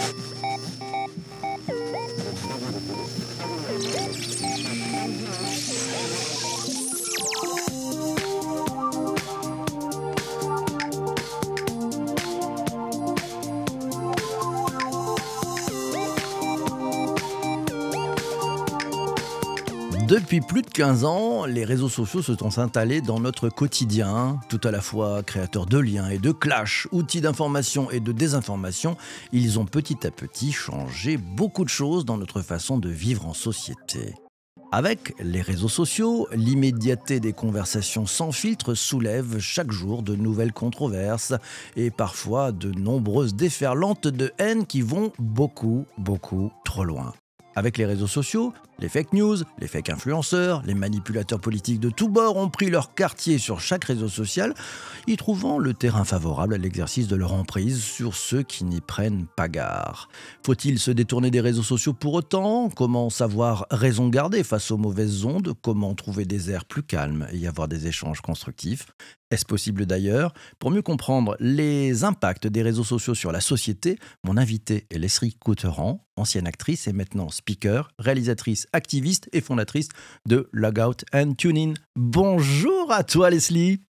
Thank you. Depuis plus de 15 ans, les réseaux sociaux se sont installés dans notre quotidien, tout à la fois créateurs de liens et de clashs, outils d'information et de désinformation. Ils ont petit à petit changé beaucoup de choses dans notre façon de vivre en société. Avec les réseaux sociaux, l'immédiateté des conversations sans filtre soulève chaque jour de nouvelles controverses et parfois de nombreuses déferlantes de haine qui vont beaucoup, beaucoup trop loin. Avec les réseaux sociaux, les fake news, les fake influenceurs, les manipulateurs politiques de tous bords ont pris leur quartier sur chaque réseau social, y trouvant le terrain favorable à l'exercice de leur emprise sur ceux qui n'y prennent pas garde. Faut-il se détourner des réseaux sociaux pour autant? Comment savoir raison garder face aux mauvaises ondes? Comment trouver des airs plus calmes et y avoir des échanges constructifs? Est-ce possible d'ailleurs? Pour mieux comprendre les impacts des réseaux sociaux sur la société, mon invité est Leslie Couteran, ancienne actrice et maintenant speaker, réalisatrice, activiste et fondatrice de Logout and Tuning. Bonjour à toi Leslie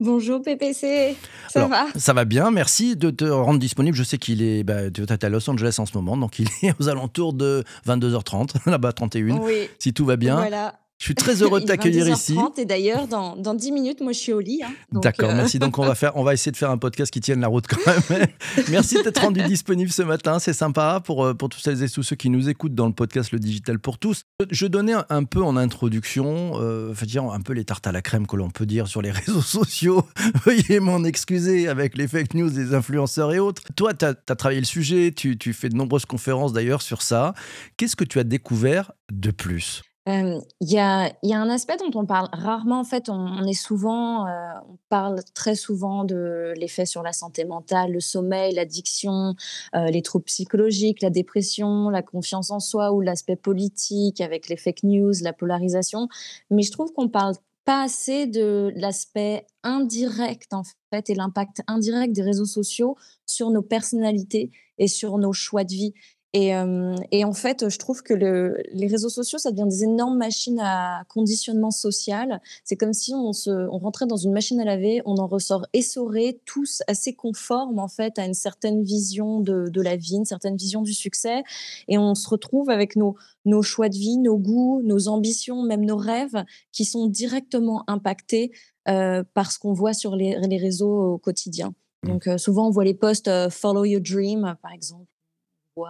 Bonjour PPC, ça va? Ça va bien, merci de te rendre disponible. Je sais qu'il est, bah, tu es à Los Angeles en ce moment, donc il est aux alentours de 22h30, là-bas 31, oui. si tout va bien. Voilà. Je suis très heureux de t'accueillir ici. Et d'ailleurs, dans, dans 10 minutes, moi, je suis au lit. Hein. D'accord, euh, merci. Donc, on va, faire, on va essayer de faire un podcast qui tienne la route quand même. merci d'être rendu disponible ce matin. C'est sympa pour, euh, pour tous celles et tous ceux qui nous écoutent dans le podcast Le Digital pour tous. Je donnais un peu en introduction, euh, dire un peu les tartes à la crème que l'on peut dire sur les réseaux sociaux. Veuillez m'en excuser avec les fake news des influenceurs et autres. Toi, tu as, as, travaillé le sujet, tu, tu fais de nombreuses conférences d'ailleurs sur ça. Qu'est-ce que tu as découvert de plus? Il y a un aspect dont on parle rarement. En fait, on est souvent, on parle très souvent de l'effet sur la santé mentale, le sommeil, l'addiction, les troubles psychologiques, la dépression, la confiance en soi ou l'aspect politique avec les fake news, la polarisation. Mais je trouve qu'on parle pas assez de l'aspect indirect, en fait, et l'impact indirect des réseaux sociaux sur nos personnalités et sur nos choix de vie. Et, et, en fait, je trouve que le, les réseaux sociaux, ça devient des énormes machines à conditionnement social. C'est comme si on, se, on rentrait dans une machine à laver, on en ressort essoré, tous assez conformes en fait à une certaine vision de, de, la vie, une certaine vision du succès, et on se retrouve avec nos, nos choix de vie, nos goûts, nos ambitions, même nos rêves, qui sont directement impactés euh, par ce qu'on voit sur les, les, réseaux au quotidien. Mmh. Donc euh, souvent on voit les posts euh, Follow Your Dream, par exemple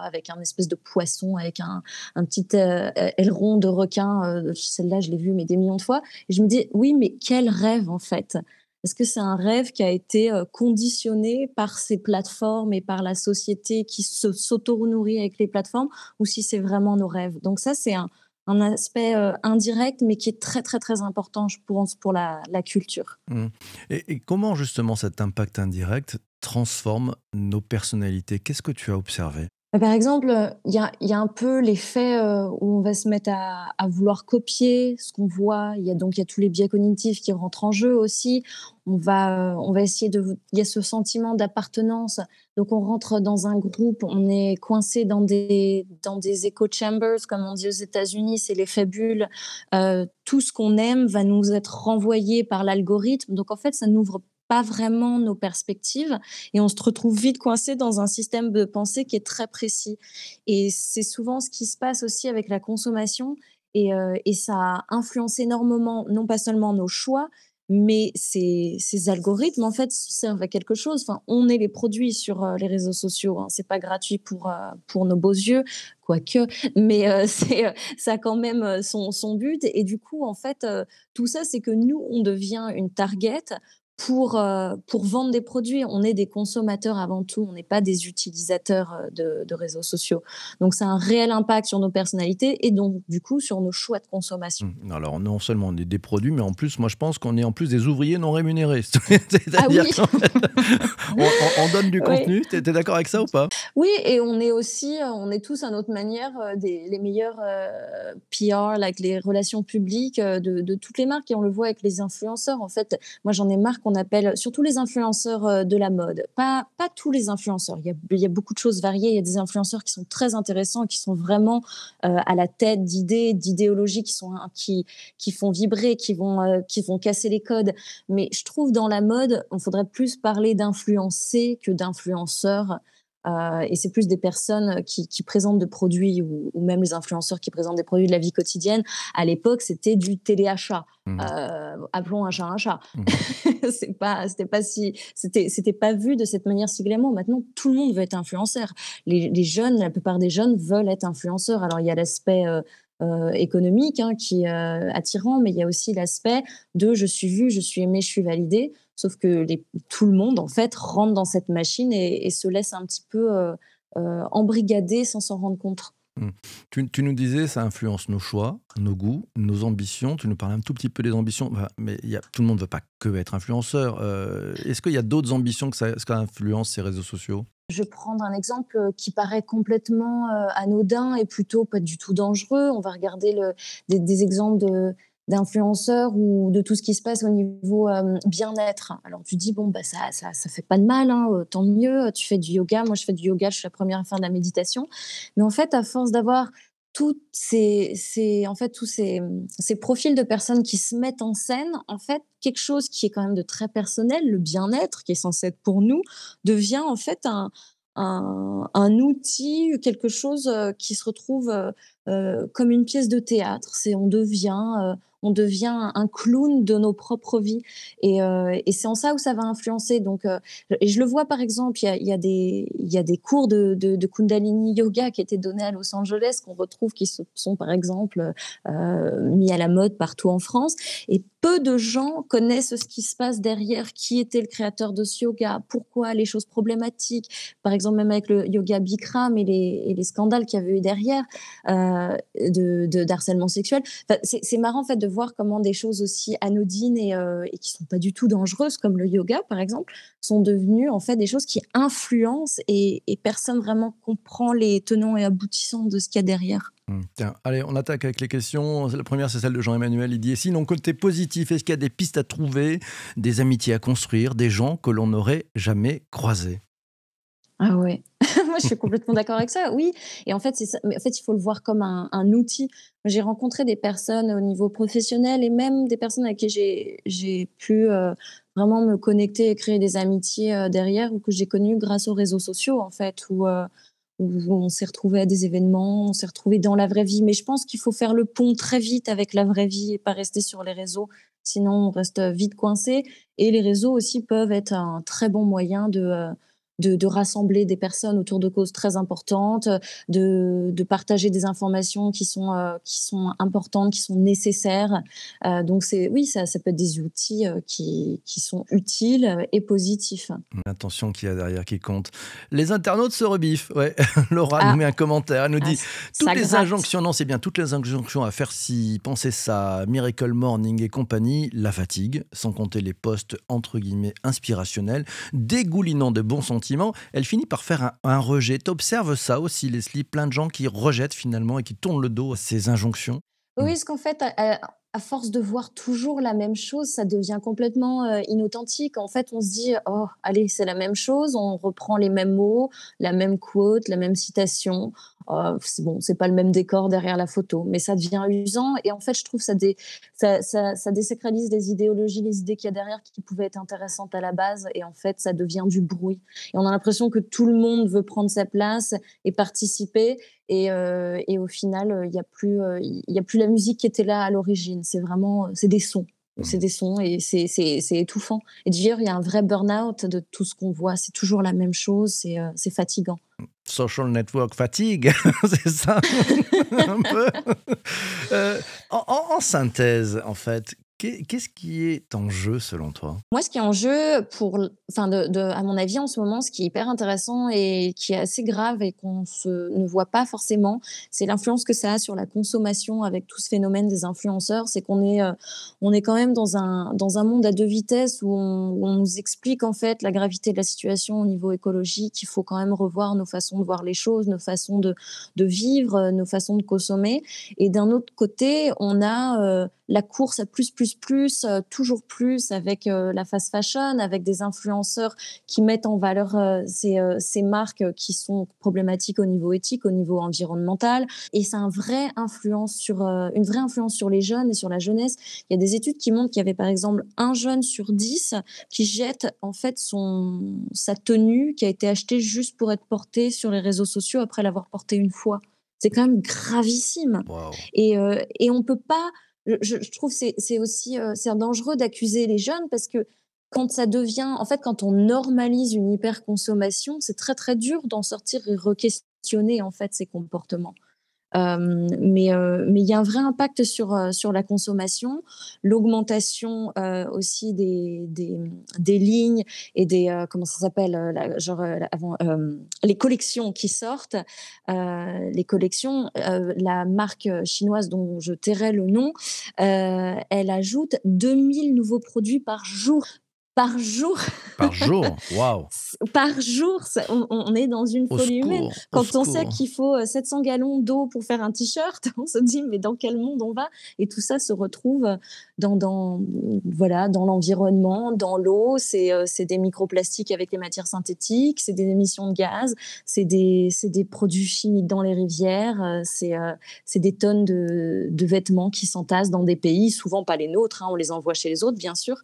avec un espèce de poisson, avec un, petit euh, aileron de requin. Euh, celle-là, je l'ai vue, mais des millions de fois. Et je me dis, oui, mais quel rêve, en fait Est-ce que c'est un rêve qui a été euh, conditionné par ces plateformes et par la société qui s'auto-nourrit avec les plateformes, ou si c'est vraiment nos rêves? Donc ça, c'est un, aspect indirect, mais qui est très, très, très important, je pense, pour la, culture. Mmh. Et, comment, justement, cet impact indirect transforme nos personnalités? Qu'est-ce que tu as observé? Par exemple, il y a, un peu l'effet euh, où on va se mettre à, vouloir copier ce qu'on voit. Il y a donc tous les biais cognitifs qui rentrent en jeu aussi. On va, on va essayer de. Il y a ce sentiment d'appartenance. Donc on rentre dans un groupe, on est coincé dans des dans des echo chambers, comme on dit aux États-Unis, c'est les fabules. Euh, tout ce qu'on aime va nous être renvoyé par l'algorithme. Donc en fait, ça n'ouvre pas vraiment nos perspectives et on se retrouve vite coincé dans un système de pensée qui est très précis. Et c'est souvent ce qui se passe aussi avec la consommation et, euh, et ça a influencé énormément, non pas seulement nos choix, mais ces, ces, algorithmes en fait servent à quelque chose. Enfin, on est les produits sur euh, les réseaux sociaux. Hein. C'est pas gratuit pour euh, pour nos beaux yeux, quoique, mais c'est ça a quand même son, son but. Et du coup, en fait, tout ça, c'est que nous, on devient une target pour, euh, pour vendre des produits. On est des consommateurs avant tout, on n'est pas des utilisateurs euh, de, de, réseaux sociaux. Donc, c'est un réel impact sur nos personnalités et donc, du coup, sur nos choix de consommation. Mmh. Alors, non seulement on est des produits, mais en plus, moi, je pense qu'on est en plus des ouvriers non rémunérés. C'est-à-dire ah oui. on, donne du contenu. Tu es, d'accord avec ça ou pas? Oui, et on est aussi, euh, on est tous à notre manière des, les meilleurs PR, avec les relations publiques de, de toutes les marques. Et on le voit avec les influenceurs. En fait, moi, j'en ai marre qu'on appelle, surtout les influenceurs euh, de la mode, pas, pas tous les influenceurs, il y, a, il y a beaucoup de choses variées, il y a des influenceurs qui sont très intéressants, qui sont vraiment euh, à la tête d'idées, d'idéologies qui, sont, qui, qui font vibrer, qui vont, euh, qui vont casser les codes. Mais je trouve dans la mode, on faudrait plus parler d'influencer que d'influenceurs. Euh, et c'est plus des personnes qui, qui présentent des produits ou, ou, même les influenceurs qui présentent des produits de la vie quotidienne. À l'époque, c'était du téléachat. Mmh. Euh, appelons un chat un chat. Mmh. c'est pas, c'était pas si, c'était, c'était pas vu de cette manière si glamour. Maintenant, tout le monde veut être influenceur. Les, les, jeunes, la plupart des jeunes veulent être influenceurs. Alors il y a l'aspect euh, euh, économique hein, qui est euh, attirant, mais il y a aussi l'aspect de je suis vu, je suis aimé, je suis validé. Sauf que les, tout le monde, en fait, rentre dans cette machine et, et se laisse un petit peu euh, euh embrigader sans s'en rendre compte. Mmh. Tu, tu, nous disais, ça influence nos choix, nos goûts, nos ambitions. Tu nous parlais un tout petit peu des ambitions, mais y a, tout le monde ne veut pas que être influenceur. Euh, Est-ce qu'il y a d'autres ambitions que ça, influence ces réseaux sociaux? Je vais prendre un exemple qui paraît complètement euh, anodin et plutôt pas du tout dangereux. On va regarder le, des, des exemples de, d'influenceurs ou de tout ce qui se passe au niveau euh, bien-être. Alors tu dis bon bah ça ça ça fait pas de mal, hein, euh, tant mieux. Tu fais du yoga, moi je fais du yoga, je suis la première à faire de la méditation. Mais en fait, à force d'avoir ces, ces, en fait tous ces, ces profils de personnes qui se mettent en scène, en fait quelque chose qui est quand même de très personnel, le bien-être qui est censé être pour nous, devient en fait un un, un, outil, quelque chose euh, qui se retrouve comme une pièce de théâtre. C'est on devient on devient un clown de nos propres vies. Et, euh, c'est en ça où ça va influencer. Donc, euh, et je le vois par exemple, il y a, y a, des, cours de, Kundalini Yoga qui étaient donnés à Los Angeles, qu'on retrouve, qui sont par exemple euh, mis à la mode partout en France. Et peu de gens connaissent ce qui se passe derrière, qui était le créateur de ce yoga, pourquoi les choses problématiques, par exemple même avec le yoga Bikram et les, les scandales qu'il y avait eu derrière de, d'harcèlement sexuel. C'est marrant en fait de voir comment des choses aussi anodines et, euh, et qui sont pas du tout dangereuses, comme le yoga par exemple, sont devenues en fait des choses qui influencent et, personne vraiment comprend les tenants et aboutissants de ce qu'il y a derrière. Mmh, tiens, allez, on attaque avec les questions. La première, c'est celle de Jean-Emmanuel. Il dit Sinon, côté positif, est-ce qu'il y a des pistes à trouver, des amitiés à construire, des gens que l'on n'aurait jamais croisés? Ah ouais, moi je suis complètement d'accord avec ça. Oui, et en fait, en fait, il faut le voir comme un, outil. J'ai rencontré des personnes au niveau professionnel et même des personnes avec qui j'ai pu euh, vraiment me connecter et créer des amitiés euh, derrière ou que j'ai connues grâce aux réseaux sociaux, en fait, où, euh, où on s'est retrouvé à des événements, on s'est retrouvé dans la vraie vie. Mais je pense qu'il faut faire le pont très vite avec la vraie vie et pas rester sur les réseaux. Sinon, on reste vite coincé. Et les réseaux aussi peuvent être un très bon moyen de, de, de, rassembler des personnes autour de causes très importantes, de, de partager des informations qui sont, euh, qui sont importantes, qui sont nécessaires. Euh, donc, c'est, oui, ça, ça peut être des outils euh, qui, qui sont utiles et positifs. L'intention qu'il y a derrière qui compte. Les internautes se rebiffent. Ouais. Laura ah. nous met un commentaire. Elle nous dit ah, toutes les gratte. injonctions, non, c'est bien, toutes les injonctions à faire si penser ça, Miracle Morning et compagnie, la fatigue, sans compter les postes entre guillemets inspirationnels, dégoulinant de bons sentiments elle finit par faire un, un rejet. Tu observes ça aussi, Leslie, plein de gens qui rejettent finalement et qui tournent le dos à ces injonctions Oui, parce qu'en fait, à force de voir toujours la même chose, ça devient complètement euh, inauthentique. En fait, on se dit, oh, allez, c'est la même chose, on reprend les mêmes mots, la même quote, la même citation. C'est bon, c'est pas le même décor derrière la photo, mais ça devient usant. Et en fait, je trouve ça, dé, ça, ça, ça désacralise les idéologies, les idées qu'il y a derrière qui pouvaient être intéressantes à la base. Et en fait, ça devient du bruit. Et on a l'impression que tout le monde veut prendre sa place et participer. Et, euh, et au final, il n'y a plus, euh, y a plus la musique qui était là à l'origine c'est vraiment, c'est des sons. C'est des sons et c'est étouffant. Et d'ailleurs, il y a un vrai burn-out de tout ce qu'on voit. C'est toujours la même chose, c'est euh, fatigant. Social network fatigue, c'est ça un peu. Euh, en, en, synthèse, en fait, Qu'est-ce qui est en jeu selon toi? Moi, ce qui est en jeu, pour, enfin, à mon avis, en ce moment, ce qui est hyper intéressant et qui est assez grave et qu'on ne voit pas forcément, c'est l'influence que ça a sur la consommation avec tout ce phénomène des influenceurs. C'est qu'on est, euh, est quand même dans un, dans un monde à deux vitesses où on, où on, nous explique en fait la gravité de la situation au niveau écologique. Il faut quand même revoir nos façons de voir les choses, nos façons de, de vivre, nos façons de consommer. Et d'un autre côté, on a euh, la course à plus, plus, plus, euh, toujours plus avec euh, la fast fashion, avec des influenceurs qui mettent en valeur euh, ces, ces, marques qui sont problématiques au niveau éthique, au niveau environnemental. Et c'est un vrai influence sur, une vraie influence sur les jeunes et sur la jeunesse. Il y a des études qui montrent qu'il y avait par exemple un jeune sur dix qui jette en fait son, sa tenue qui a été achetée juste pour être portée sur les réseaux sociaux après l'avoir portée une fois. C'est quand même gravissime. Et, et on peut pas je, trouve c'est c'est aussi euh, c'est dangereux d'accuser les jeunes parce que quand ça devient en fait quand on normalise une hyperconsommation, c'est très très dur d'en sortir et re-questionner en fait ces comportements. Euh, mais euh, mais il y a un vrai impact sur euh, la consommation, l'augmentation aussi des, lignes et des comment ça s'appelle genre les collections qui sortent, les collections. la marque chinoise dont je tairai le nom, elle ajoute 2000 nouveaux produits par jour par jour. Par jour, waouh. par jour, on, est dans une folie humaine. Quand on sait qu'il faut 700 euh, gallons d'eau pour faire un t-shirt, on se dit mais dans quel monde on va? Et tout ça se retrouve dans, dans voilà dans l'environnement, dans l'eau. C'est euh, c'est des microplastiques avec les matières synthétiques, c'est des émissions de gaz, c'est des des produits chimiques dans les rivières, euh, c'est c'est des tonnes de, de, vêtements qui s'entassent dans des pays, souvent pas les nôtres. Hein, on les envoie chez les autres, bien sûr.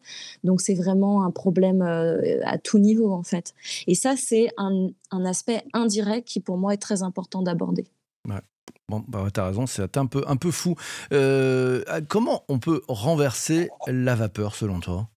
Donc c'est vraiment un problème euh, à tout niveau en fait. Et ça, c'est un, aspect indirect qui pour moi est très important d'aborder. Bon, bah tu as raison, c'est un peu, un peu fou. Euh, comment on peut renverser la vapeur selon toi?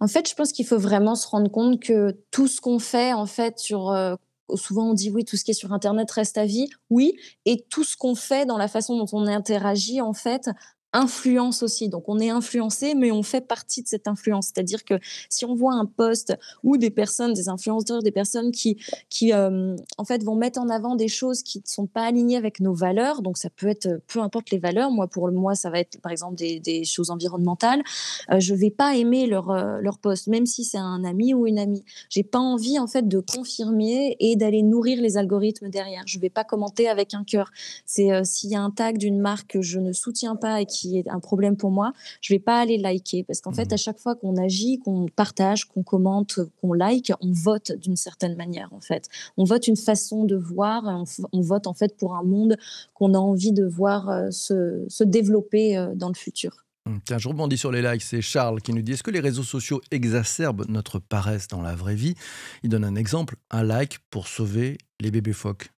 En fait, je pense qu'il faut vraiment se rendre compte que tout ce qu'on fait, en fait, sur euh, souvent on dit oui, tout ce qui est sur Internet reste à vie, oui, et tout ce qu'on fait dans la façon dont on interagit, en fait, influence aussi. Donc on est influencé, mais on fait partie de cette influence. C'est-à-dire que si on voit un poste ou des personnes, des influenceurs, des personnes qui, qui euh, en fait vont mettre en avant des choses qui ne sont pas alignées avec nos valeurs, donc ça peut être peu importe les valeurs. Moi pour moi ça va être par exemple des, des choses environnementales. Euh, je vais pas aimer leur euh, leur poste, même si c'est un ami ou une amie. J'ai pas envie en fait de confirmer et d'aller nourrir les algorithmes derrière. Je vais pas commenter avec un cœur. C'est euh, s'il y a un tag d'une marque que je ne soutiens pas et qui qui est un problème pour moi, je vais pas aller liker parce qu'en fait, mmh. à chaque fois qu'on agit, qu'on partage, qu'on commente, qu'on like, on vote d'une certaine manière en fait. On vote une façon de voir, on, vote en fait pour un monde qu'on a envie de voir euh, se, se, développer euh, dans le futur. Mmh, tiens, je rebondis sur les likes. C'est Charles qui nous dit Est-ce que les réseaux sociaux exacerbent notre paresse dans la vraie vie? Il donne un exemple un like pour sauver les bébés phoques.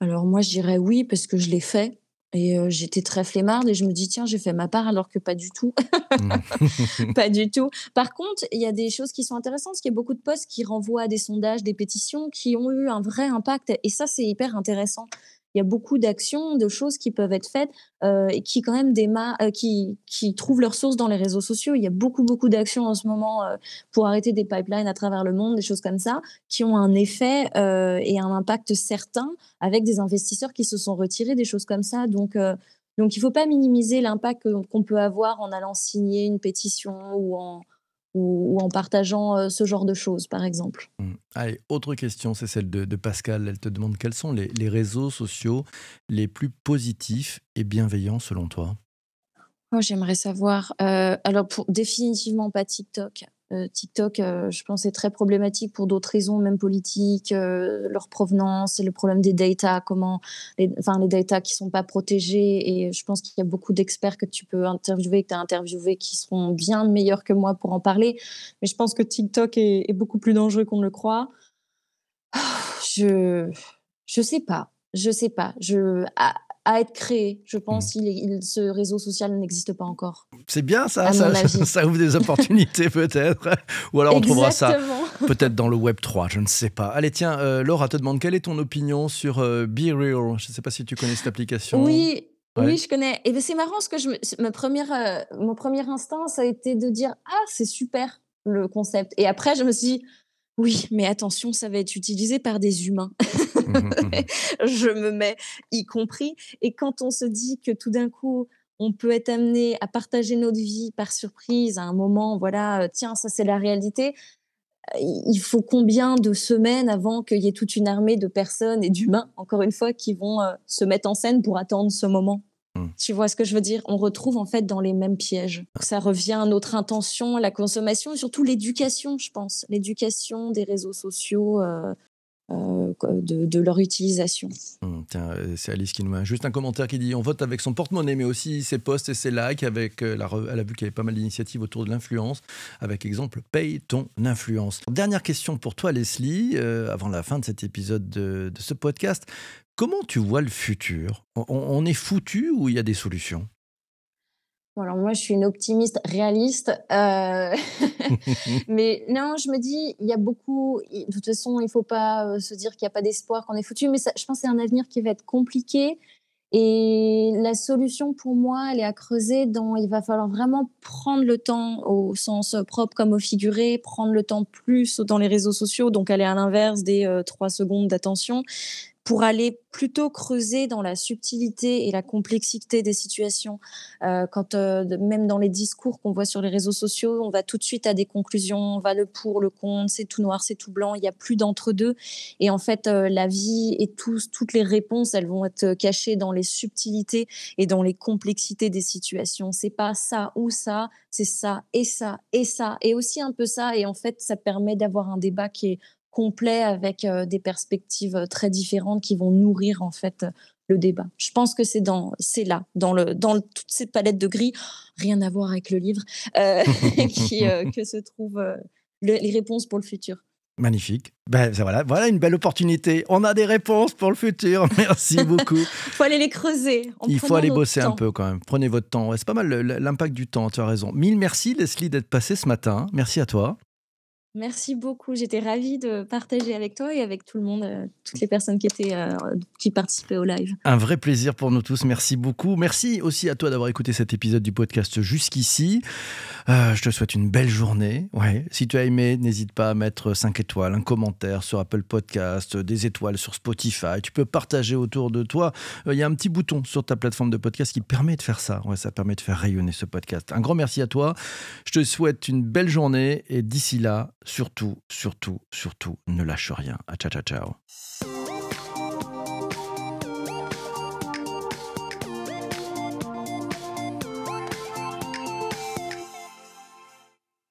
Alors, moi, je dirais oui, parce que je l'ai fait. Et j'étais très flemmarde et je me dis, tiens, j'ai fait ma part alors que pas du tout. Mmh. pas du tout. Par contre, il y a des choses qui sont intéressantes, parce qu'il y a beaucoup de posts qui renvoient à des sondages, des pétitions qui ont eu un vrai impact. Et ça, c'est hyper intéressant il y a beaucoup d'actions, de choses qui peuvent être faites euh, et qui quand même euh, qui, qui trouvent leur source dans les réseaux sociaux. Il y a beaucoup beaucoup d'actions en ce moment euh, pour arrêter des pipelines à travers le monde, des choses comme ça, qui ont un effet et un impact certain avec des investisseurs qui se sont retirés, des choses comme ça. Donc donc il ne faut pas minimiser l'impact qu'on peut avoir en allant signer une pétition ou en ou, en partageant euh, ce genre de choses, par exemple. Mmh. Allez, autre question, c'est celle de, Pascal. Elle te demande quels sont les, réseaux sociaux les plus positifs et bienveillants selon toi? Moi, j'aimerais savoir. Euh, alors, pour, définitivement pas TikTok. Euh, TikTok, euh, je pense, est très problématique pour d'autres raisons, même politiques, euh, leur provenance, et le problème des data, comment, les, enfin, les data qui sont pas protégés. Et je pense qu'il y a beaucoup d'experts que tu peux interviewer, que tu as interviewé, qui seront bien meilleurs que moi pour en parler. Mais je pense que TikTok est, beaucoup plus dangereux qu'on ne le croit. Je, je sais pas. Je sais pas. Je, à être créé. Je pense mmh. que ce réseau social n'existe pas encore. C'est bien ça, ça, ouvre des opportunités peut-être. Ou alors on trouvera ça peut-être dans le Web 3, je ne sais pas. Allez, tiens, euh, Laura te demande quelle est ton opinion sur euh, Be Real? Je ne sais pas si tu connais cette application. Oui. Oui, je connais. Et ben, c'est marrant parce que je ma première, euh, mon premier instinct, ça a été de dire Ah, c'est super le concept. Et après, je me suis dit oui, mais attention, ça va être utilisé par des humains. Mmh mmh je me mets y compris. Et quand on se dit que tout d'un coup, on peut être amené à partager notre vie par surprise à un moment, voilà, euh, tiens, ça c'est la réalité. Euh, il faut combien de semaines avant qu'il y ait toute une armée de personnes et d'humains, encore une fois, qui vont euh, se mettre en scène pour attendre ce moment? Mmh. Hmm. Tu vois ce que je veux dire? On retrouve en fait dans les mêmes pièges. Ça revient à notre intention, la consommation et surtout l'éducation, je pense. L'éducation des réseaux sociaux, euh, euh, de, leur utilisation. Hum, c'est Alice qui nous met juste un commentaire qui dit on vote avec son porte-monnaie, mais aussi ses posts et ses likes. Avec la, elle a vu qu'il y avait pas mal d'initiatives autour de l'influence. Avec exemple, paye ton influence. Dernière question pour toi, Leslie, avant la fin de cet épisode de, ce podcast. Comment tu vois le futur? On est foutu ou il y a des solutions? Alors moi, je suis une optimiste réaliste, euh, mais non, je me dis, il y a beaucoup. De toute façon, il faut pas euh, se dire qu'il n'y a pas d'espoir, qu'on est foutu. Mais je pense que c'est un avenir qui va être compliqué. Et la solution pour moi, elle est à creuser dans. Il va falloir vraiment prendre le temps au sens propre comme au figuré, prendre le temps plus dans les réseaux sociaux, donc aller à l'inverse des euh, trois secondes d'attention pour aller plutôt creuser dans la subtilité et la complexité des situations. Euh, quand euh, même dans les discours qu'on voit sur les réseaux sociaux, on va tout de suite à des conclusions, on va le pour, le contre, c'est tout noir, c'est tout blanc, il n'y a plus d'entre-deux. Et en fait, euh, la vie et toutes les réponses, elles vont être cachées dans les subtilités et dans les complexités des situations. C'est pas ça ou ça, c'est ça et ça et ça et aussi un peu ça. Et en fait, ça permet d'avoir un débat qui est complet avec des perspectives très différentes qui vont nourrir en fait le débat. Je pense que c'est dans c'est là dans le dans toute cette palette de gris, rien à voir avec le livre, qui que se trouvent les réponses pour le futur. Magnifique. Ben, voilà, voilà une belle opportunité. On a des réponses pour le futur. Merci beaucoup. Il faut aller les creuser. Il faut aller bosser un peu quand même. Prenez votre temps. c'est pas mal l'impact du temps, tu as raison. Mille merci Leslie d'être passée ce matin. Merci à toi. Merci beaucoup. J'étais ravie de partager avec toi et avec tout le monde, euh, toutes les personnes euh, qui participaient au live. Un vrai plaisir pour nous tous. Merci beaucoup. Merci aussi à toi d'avoir écouté cet épisode du podcast jusqu'ici. Euh, je te souhaite une belle journée. Ouais. Si tu as aimé, n'hésite pas à mettre 5 étoiles, un commentaire sur Apple Podcast, des étoiles sur Spotify. Tu peux partager autour de toi. Il y a un petit bouton sur ta plateforme de podcast qui permet de faire ça. Ouais, ça permet de faire rayonner ce podcast. Un grand merci à toi. Je te souhaite une belle journée et d'ici là, surtout, surtout, surtout, ne lâche rien. ciao, ciao, ciao.